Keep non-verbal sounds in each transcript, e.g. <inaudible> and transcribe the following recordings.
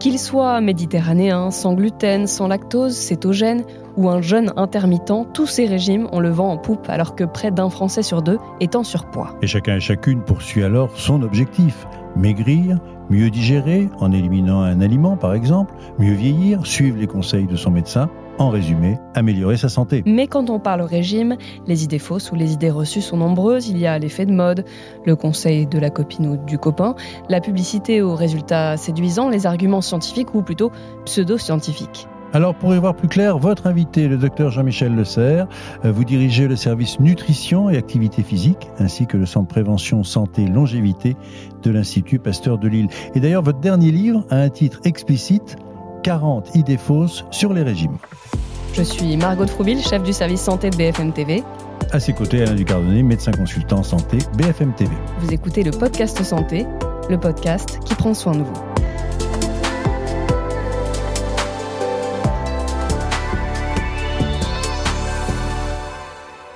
Qu'il soit méditerranéen, sans gluten, sans lactose, cétogène ou un jeûne intermittent, tous ces régimes ont le vent en poupe alors que près d'un Français sur deux est en surpoids. Et chacun et chacune poursuit alors son objectif. Maigrir, mieux digérer en éliminant un aliment par exemple, mieux vieillir, suivre les conseils de son médecin en résumé, améliorer sa santé. Mais quand on parle régime, les idées fausses ou les idées reçues sont nombreuses. Il y a l'effet de mode, le conseil de la copine ou du copain, la publicité aux résultats séduisants, les arguments scientifiques ou plutôt pseudo-scientifiques. Alors pour y voir plus clair, votre invité, le docteur Jean-Michel Le Serre, euh, vous dirigez le service nutrition et activité physique, ainsi que le centre prévention santé longévité de l'Institut Pasteur de Lille. Et d'ailleurs, votre dernier livre a un titre explicite, 40 idées fausses sur les régimes. Je suis Margot de Frouville, chef du service santé de BFM TV. À ses côtés, Alain Ducardonnet, médecin consultant santé BFM TV. Vous écoutez le podcast Santé, le podcast qui prend soin de vous.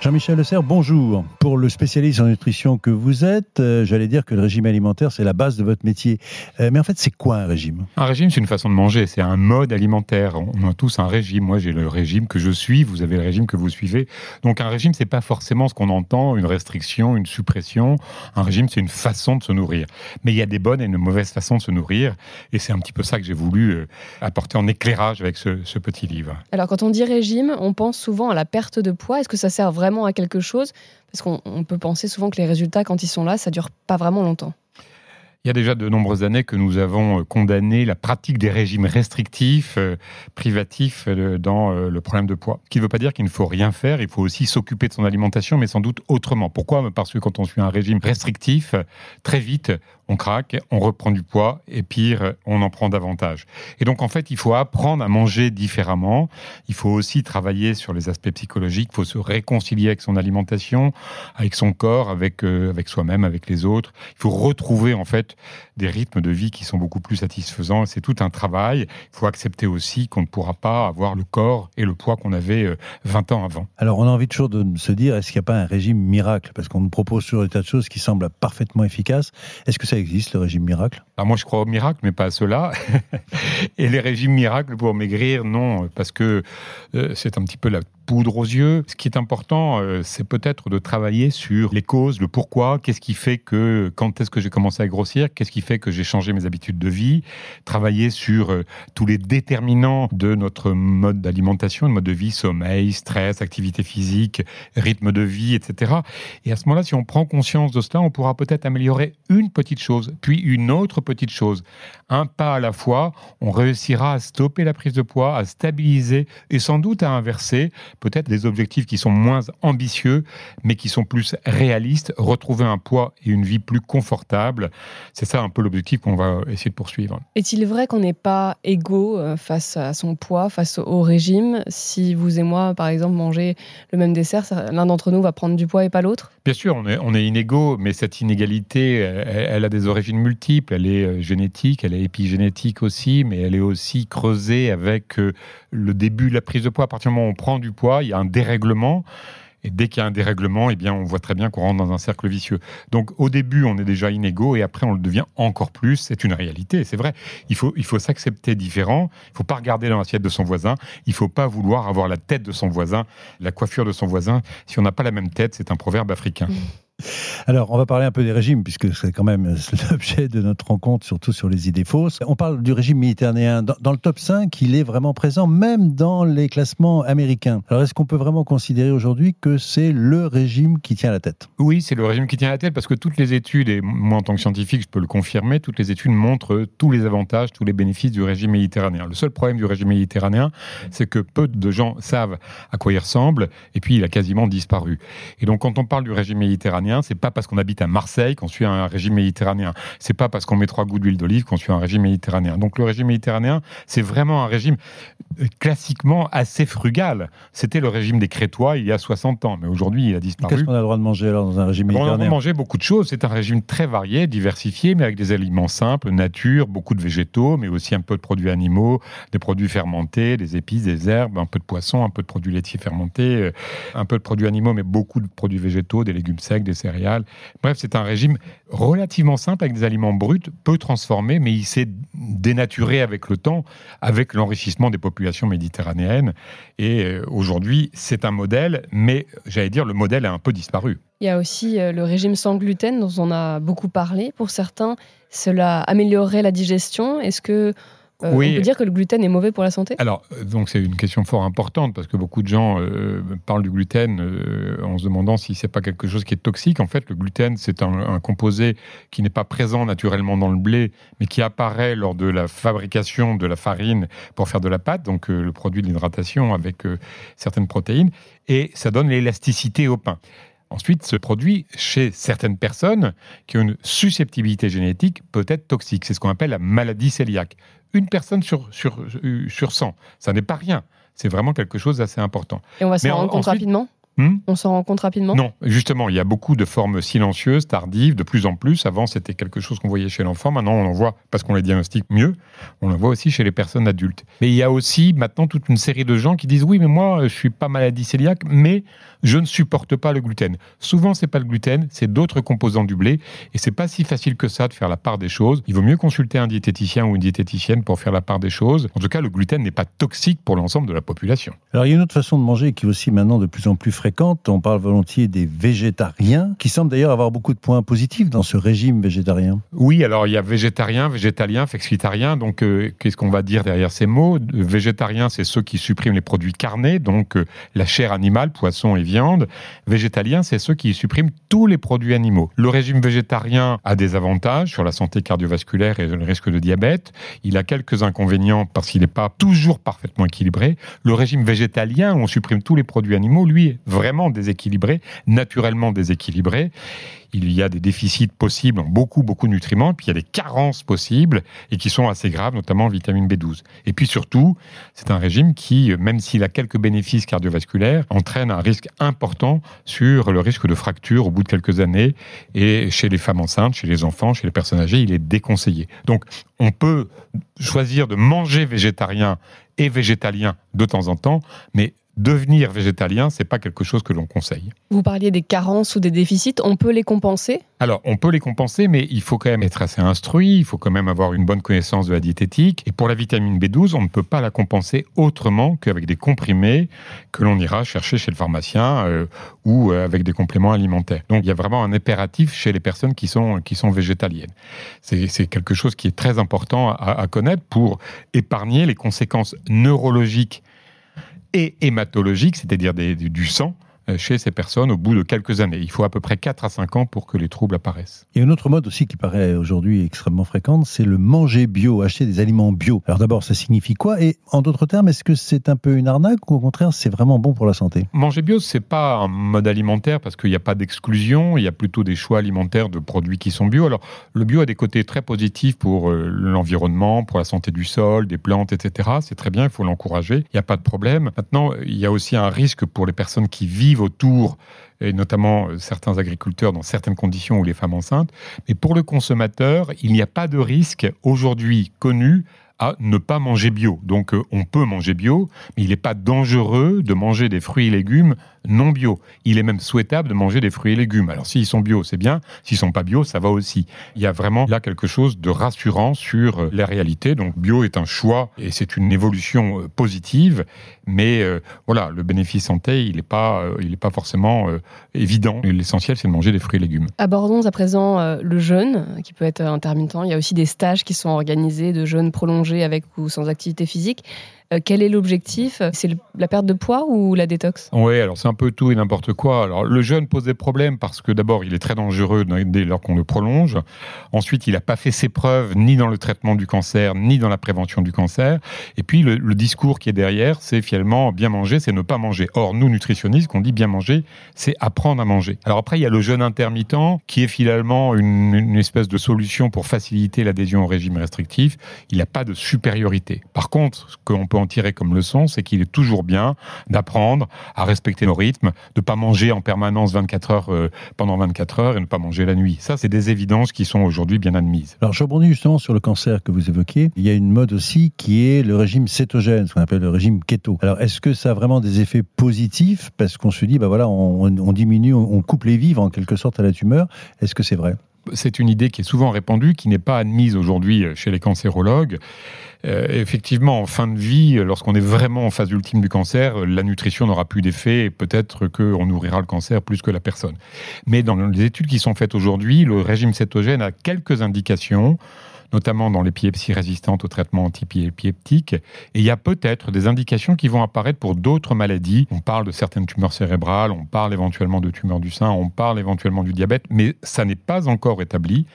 Jean-Michel Le Serre, bonjour. Pour le spécialiste en nutrition que vous êtes, euh, j'allais dire que le régime alimentaire, c'est la base de votre métier. Euh, mais en fait, c'est quoi un régime? Un régime, c'est une façon de manger, c'est un mode alimentaire. On a tous un régime. Moi, j'ai le régime que je suis, vous avez le régime que vous suivez. Donc, un régime, c'est pas forcément ce qu'on entend, une restriction, une suppression. Un régime, c'est une façon de se nourrir. Mais il y a des bonnes et de mauvaises façons de se nourrir. Et c'est un petit peu ça que j'ai voulu euh, apporter en éclairage avec ce, ce petit livre. Alors, quand on dit régime, on pense souvent à la perte de poids. Est-ce que ça sert vraiment à quelque chose Parce qu'on peut penser souvent que les résultats, quand ils sont là, ça dure pas vraiment longtemps. Il y a déjà de nombreuses années que nous avons euh, condamné la pratique des régimes restrictifs, euh, privatifs euh, dans le problème de poids. Ce qui ne veut pas dire qu'il ne faut rien faire, il faut aussi s'occuper de son alimentation, mais sans doute autrement. Pourquoi? Parce que quand on suit un régime restrictif, très vite, on craque, on reprend du poids et pire, on en prend davantage. Et donc en fait, il faut apprendre à manger différemment. Il faut aussi travailler sur les aspects psychologiques. Il faut se réconcilier avec son alimentation, avec son corps, avec euh, avec soi-même, avec les autres. Il faut retrouver en fait des rythmes de vie qui sont beaucoup plus satisfaisants. C'est tout un travail. Il faut accepter aussi qu'on ne pourra pas avoir le corps et le poids qu'on avait 20 euh, ans avant. Alors on a envie toujours de se dire, est-ce qu'il n'y a pas un régime miracle? Parce qu'on nous propose toujours des tas de choses qui semblent parfaitement efficaces. Est-ce que existe, le régime miracle? Alors Moi, je crois au miracle, mais pas à cela. <laughs> Et les régimes miracles pour maigrir, non, parce que euh, c'est un petit peu la poudre aux yeux. Ce qui est important, euh, c'est peut-être de travailler sur les causes, le pourquoi, qu'est-ce qui fait que, quand est-ce que j'ai commencé à grossir, qu'est-ce qui fait que j'ai changé mes habitudes de vie, travailler sur euh, tous les déterminants de notre mode d'alimentation, de mode de vie, sommeil, stress, activité physique, rythme de vie, etc. Et à ce moment-là, si on prend conscience de cela, on pourra peut-être améliorer une petite chose, puis une autre petite chose. Un pas à la fois, on réussira à stopper la prise de poids, à stabiliser et sans doute à inverser peut-être des objectifs qui sont moins ambitieux, mais qui sont plus réalistes, retrouver un poids et une vie plus confortable. C'est ça un peu l'objectif qu'on va essayer de poursuivre. Est-il vrai qu'on n'est pas égaux euh, face à son poids, face au régime? Si vous et moi, par exemple, manger le même dessert, l'un d'entre nous va prendre du poids et pas l'autre? Bien sûr, on est, on est inégaux, mais cette inégalité, elle, a des origines multiples. Elle est euh, génétique, elle est épigénétique aussi, mais elle est aussi creusée avec euh, le début de la prise de poids. À partir du moment où on prend du poids, il y a un dérèglement. Et dès qu'il y a un dérèglement, eh bien, on voit très bien qu'on rentre dans un cercle vicieux. Donc, au début, on est déjà inégaux et après, on le devient encore plus. C'est une réalité, c'est vrai. Il faut, il faut s'accepter différent. Il faut pas regarder dans l'assiette de son voisin. Il faut pas vouloir avoir la tête de son voisin, la coiffure de son voisin. Si on n'a pas la même tête, c'est un proverbe africain. Alors, on va parler un peu des régimes, puisque c'est quand même <laughs> l'objet de notre rencontre, surtout sur les idées fausses. On parle du régime méditerranéen. Dans, le top 5, il est vraiment présent, même dans les classements américains. Alors, est-ce qu'on peut vraiment considérer aujourd'hui que c'est le régime qui tient la tête? Oui, c'est le régime qui tient la tête, parce que toutes les études, et moi en tant que scientifique, je peux le confirmer, toutes les études montrent tous les avantages, tous les bénéfices du régime méditerranéen. Le seul problème du régime méditerranéen, c'est que peu de gens savent à quoi il ressemble, et puis il a quasiment disparu. Et donc, quand on parle du régime méditerranéen, c'est pas parce qu'on habite à Marseille qu'on suit un régime méditerranéen. C'est pas parce qu'on met trois gouttes d'huile d'olive qu'on suit un régime méditerranéen. Donc le régime méditerranéen, c'est vraiment un régime euh, classiquement assez frugal. C'était le régime des Crétois il y a 60 ans, mais aujourd'hui il a disparu. Qu'est-ce qu'on a le droit de manger alors dans un régime méditerranéen On a le droit de manger beaucoup de choses. C'est un régime très varié, diversifié, mais avec des aliments simples, nature, beaucoup de végétaux, mais aussi un peu de produits animaux, des produits fermentés, des épices, des herbes, un peu de poisson, un peu de produits laitiers fermentés, euh, un peu de produits animaux, mais beaucoup de produits végétaux, des légumes secs, des céréales. Bref, c'est un régime relativement simple avec des aliments bruts, peu transformés, mais il sait dénaturé avec le temps, avec l'enrichissement des populations méditerranéennes. Et euh, aujourd'hui, c'est un modèle, mais j'allais dire, le modèle a un peu disparu. Il y a aussi euh, le régime sans gluten dont on a beaucoup parlé. Pour certains, cela améliorerait la digestion. Est-ce que euh, on peut dire que le gluten est mauvais pour la santé? Alors, euh, donc c'est une question fort importante parce que beaucoup de gens euh, parlent du gluten en se demandant si c'est pas quelque chose qui est toxique. En fait, le gluten, c'est un, composé qui n'est pas présent naturellement dans le blé, mais qui apparaît lors de la fabrication de la farine pour faire de la pâte, donc le produit de l'hydratation avec certaines protéines, et ça donne l'élasticité au pain. Ensuite, ce produit, chez certaines personnes qui ont une susceptibilité génétique, peut être toxique. C'est ce qu'on appelle la maladie cœliaque une personne sur, sur, sur 100. Ça n'est pas rien. C'est vraiment quelque chose d'assez important. Et on va s'en rendre compte rapidement? Hmm On s'en rend compte rapidement? Non, justement, il y a beaucoup de formes silencieuses, tardives, de plus en plus. Avant, c'était quelque chose qu'on voyait chez l'enfant. Maintenant, on en voit, parce qu'on les diagnostique mieux, on le voit aussi chez les personnes adultes. Mais il y a aussi maintenant toute une série de gens qui disent oui, mais moi, je suis pas maladie cœliaque, mais je ne supporte pas le gluten. Souvent, c'est pas le gluten, c'est d'autres composants du blé, et c'est pas si facile que ça de faire la part des choses. Il vaut mieux consulter un diététicien ou une diététicienne pour faire la part des choses. En tout cas, le gluten n'est pas toxique pour l'ensemble de la population. Alors, il y a une autre façon de manger qui est aussi maintenant de plus en plus On parle volontiers des végétariens, qui semblent d'ailleurs avoir beaucoup de points positifs dans ce régime végétarien. Oui, alors il y a végétarien, végétalien, flexitarien. Donc, euh, qu'est-ce qu'on va dire derrière ces mots? Végétarien, c'est ceux qui suppriment les produits carnés, donc euh, la chair animale, poisson et viande. Végétalien, c'est ceux qui suppriment tous les produits animaux. Le régime végétarien a des avantages sur la santé cardiovasculaire et le risque de diabète. Il a quelques inconvénients parce qu'il n'est pas toujours parfaitement équilibré. Le régime végétalien, où on supprime tous les produits animaux, lui, vraiment déséquilibré, naturellement déséquilibré. Il y a des déficits possibles en beaucoup, beaucoup de nutriments, puis il y a des carences possibles et qui sont assez graves, notamment en vitamine B12. Et puis surtout, c'est un régime qui, même s'il a quelques bénéfices cardiovasculaires, entraîne un risque important sur le risque de fracture au bout de quelques années. Et chez les femmes enceintes, chez les enfants, chez les personnes âgées, il est déconseillé. Donc, on peut choisir de manger végétarien et végétalien de temps en temps, mais devenir végétalien, c'est pas quelque chose que l'on conseille. Vous parliez des carences ou des déficits, on peut les compenser? Alors, on peut les compenser, mais il faut quand même être assez instruit, il faut quand même avoir une bonne connaissance de la diététique. Et pour la vitamine B12, on ne peut pas la compenser autrement qu'avec des comprimés que l'on ira chercher chez le pharmacien euh, ou euh, avec des compléments alimentaires. Donc, il y a vraiment un impératif chez les personnes qui sont, qui sont végétaliennes. C'est quelque chose qui est très important à, à connaître pour épargner les conséquences neurologiques et hématologique, c'est-à-dire du sang, chez ces personnes au bout de quelques années. Il faut à peu près 4 à 5 ans pour que les troubles apparaissent. Et une autre mode aussi qui paraît aujourd'hui extrêmement fréquente, c'est le manger bio, acheter des aliments bio. Alors d'abord, ça signifie quoi? Et en d'autres termes, est-ce que c'est un peu une arnaque ou au contraire, c'est vraiment bon pour la santé? Manger bio, c'est pas un mode alimentaire parce qu'il n'y a pas d'exclusion, il y a plutôt des choix alimentaires de produits qui sont bio. Alors le bio a des côtés très positifs pour euh, l'environnement, pour la santé du sol, des plantes, etc. C'est très bien, il faut l'encourager, il n'y a pas de problème. Maintenant, il y a aussi un risque pour les personnes qui vivent autour, et notamment euh, certains agriculteurs dans certaines conditions ou les femmes enceintes. Mais pour le consommateur, il n'y a pas de risque aujourd'hui connu à ne pas manger bio. Donc euh, on peut manger bio, mais il n'est pas dangereux de manger des fruits et légumes non bio. Il est même souhaitable de manger des fruits et légumes. Alors s'ils sont bio, c'est bien. S'ils sont pas bio, ça va aussi. Il y a vraiment là quelque chose de rassurant sur euh, la réalité. Donc bio est un choix et c'est une évolution euh, positive. Mais euh, voilà, le bénéfice santé, il n'est pas, il pas forcément évident. L'essentiel, c'est de manger des fruits et légumes. Abordons à présent le jeûne, qui peut être intermittent. Il y a aussi des stages qui sont organisés de jeûne prolongé avec ou sans activité physique. Euh, quel est l'objectif? C'est la perte de poids ou la détox? Oui, alors c'est un peu tout et n'importe quoi. Alors le jeûne pose des problèmes parce que d'abord il est très dangereux dès lors qu'on le prolonge. Ensuite, il n'a pas fait ses preuves ni dans le traitement du cancer ni dans la prévention du cancer. Et puis le, discours qui est derrière, c'est finalement bien manger, c'est ne pas manger. Or nous nutritionnistes, qu'on dit bien manger, c'est apprendre à manger. Alors après, il y a le jeûne intermittent qui est finalement une, espèce de solution pour faciliter l'adhésion au régime restrictif. Il n'y a pas de supériorité. Par contre, ce qu'on peut tirer comme leçon, c'est qu'il est toujours bien d'apprendre à respecter nos rythmes, de pas manger en permanence 24 heures euh, pendant 24 heures et ne pas manger la nuit. Ça, c'est des évidences qui sont aujourd'hui bien admises. Alors, je rebondis justement sur le cancer que vous évoquiez. Il y a une mode aussi qui est le régime cétogène, ce qu'on appelle le régime keto. Alors, est-ce que ça a vraiment des effets positifs? Parce qu'on se dit, bah voilà, on diminue, on coupe les vivres en quelque sorte à la tumeur Est-ce que c'est vrai? C'est une idée qui est souvent répandue, qui n'est pas admise aujourd'hui chez les cancérologues. Euh, effectivement, en fin de vie, lorsqu'on est vraiment en phase ultime du cancer, la nutrition n'aura plus d'effet et peut-être qu'on nourrira le cancer plus que la personne. Mais dans les études qui sont faites aujourd'hui, le régime cétogène a quelques indications notamment dans l'épilepsie résistante au traitement antipiépileptique. Et il y a peut-être des indications qui vont apparaître pour d'autres maladies. On parle de certaines tumeurs cérébrales, on parle éventuellement de tumeurs du sein, on parle éventuellement du diabète, mais ça n'est pas encore établi.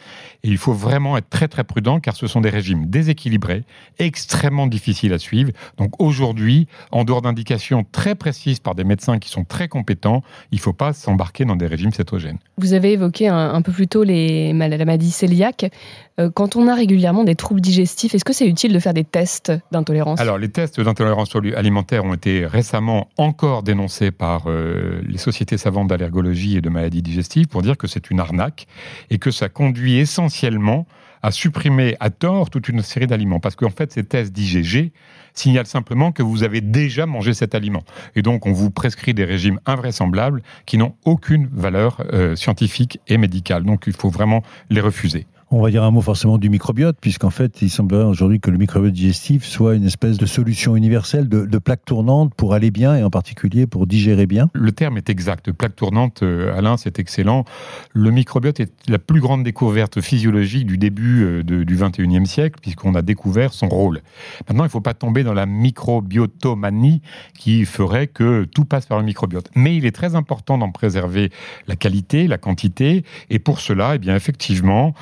Et il faut vraiment être très très prudent car ce sont des régimes déséquilibrés, extrêmement difficiles à suivre. Donc aujourd'hui, en dehors d'indications très précises par des médecins qui sont très compétents, il ne faut pas s'embarquer dans des régimes cétogènes. Vous avez évoqué un, peu plus tôt les maladies cœliaques. Euh, quand on a régulièrement des troubles digestifs, est-ce que c'est utile de faire des tests d'intolérance? Alors, les tests d'intolérance alimentaire ont été récemment encore dénoncés par euh, les sociétés savantes d'allergologie et de maladies digestives pour dire que c'est une arnaque et que ça conduit essentiellement à supprimer à tort toute une série d'aliments. Parce qu'en fait, ces tests d'IgG signalent simplement que vous avez déjà mangé cet aliment. Et donc, on vous prescrit des régimes invraisemblables qui n'ont aucune valeur euh, scientifique et médicale. Donc, il faut vraiment les refuser. On va dire un mot forcément du microbiote, puisqu'en fait, il semblerait aujourd'hui que le microbiote digestif soit une espèce de solution universelle de, plaque tournante pour aller bien et en particulier pour digérer bien. Le terme est exact. Plaque tournante, euh, Alain, c'est excellent. Le microbiote est la plus grande découverte physiologique du début euh, du 21e siècle, puisqu'on a découvert son rôle. Maintenant, il ne faut pas tomber dans la microbiotomanie qui ferait que tout passe par le microbiote. Mais il est très important d'en préserver la qualité, la quantité, et pour cela, eh bien, effectivement,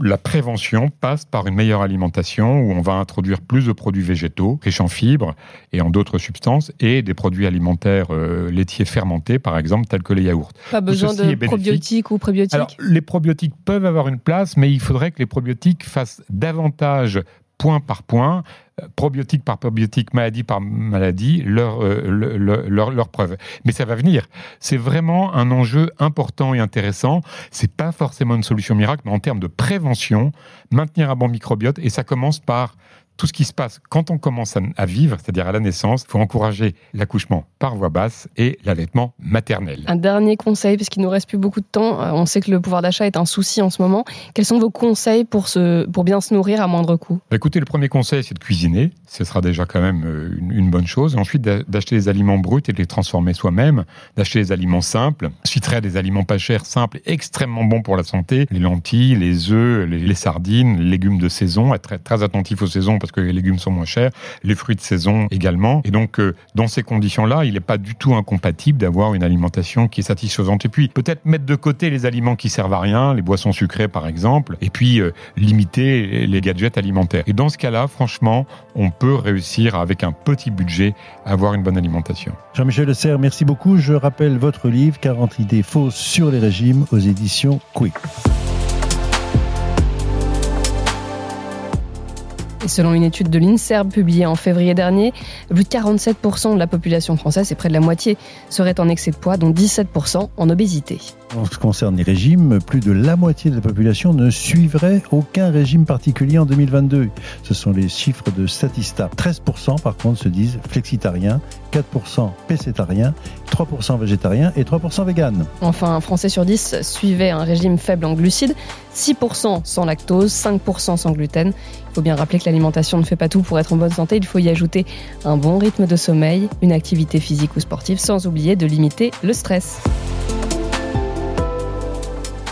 la prévention passe par une meilleure alimentation où on va introduire plus de produits végétaux, riches en fibres et en d'autres substances, et des produits alimentaires euh, laitiers fermentés, par exemple, tels que les yaourts. Pas besoin de probiotiques ou prébiotiques? Alors, les probiotiques peuvent avoir une place, mais il faudrait que les probiotiques fassent davantage point par point, euh, probiotique par probiotique, maladie par maladie, leur, euh, preuve. Mais ça va venir. C'est vraiment un enjeu important et intéressant. C'est pas forcément une solution miracle, mais en termes de prévention, maintenir un bon microbiote, et ça commence par tout ce qui se passe quand on commence à, vivre, c'est-à-dire à la naissance, il faut encourager l'accouchement par voie basse et l'allaitement maternel. Un dernier conseil, parce qu'il nous reste plus beaucoup de temps, euh, on sait que le pouvoir d'achat est un souci en ce moment. Quels sont vos conseils pour, se, pour bien se nourrir à moindre coût? Bah, Écoutez, le premier conseil, c'est de cuisiner. Ce sera déjà quand même euh, une, bonne chose. Ensuite, d'acheter des aliments bruts et de les transformer soi-même. D'acheter des aliments simples. Je citerai des aliments pas chers, simples, extrêmement bons pour la santé. Les lentilles, les œufs, les, sardines, les légumes de saison. Être très, très attentif aux saisons parce que les légumes sont moins chers, les fruits de saison également. Et donc, euh, dans ces conditions-là, il n'est pas du tout incompatible d'avoir une alimentation qui est satisfaisante. Et puis, peut-être mettre de côté les aliments qui servent à rien, les boissons sucrées par exemple, et puis euh, limiter les gadgets alimentaires. Et dans ce cas-là, franchement, on peut réussir avec un petit budget à avoir une bonne alimentation. Jean-Michel Serre, merci beaucoup. Je rappelle votre livre 40 idées fausses sur les régimes aux éditions Quick. Selon une étude de l'INSERB publiée en février dernier, plus de 47% de la population française, et près de la moitié, serait en excès de poids, dont 17% en obésité. En ce qui concerne les régimes, plus de la moitié de la population ne suivrait aucun régime particulier en 2022. Ce sont les chiffres de Statista. 13% par contre se disent flexitariens, 4% pécétariens, 3% végétariens et 3% véganes. Enfin, un Français sur 10 suivait un régime faible en glucides, 6% sans lactose, 5% sans gluten. Il faut bien rappeler que l'alimentation ne fait pas tout pour être en bonne santé, il faut y ajouter un bon rythme de sommeil, une activité physique ou sportive, sans oublier de limiter le stress.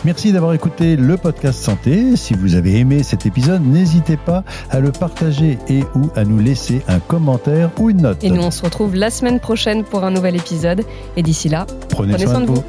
Merci d'avoir écouté le podcast santé. Si vous avez aimé cet épisode, n'hésitez pas à le partager et ou à nous laisser un commentaire ou une note. Et nous, on se retrouve la semaine prochaine pour un nouvel épisode. Et d'ici là, prenez, soin, de vous.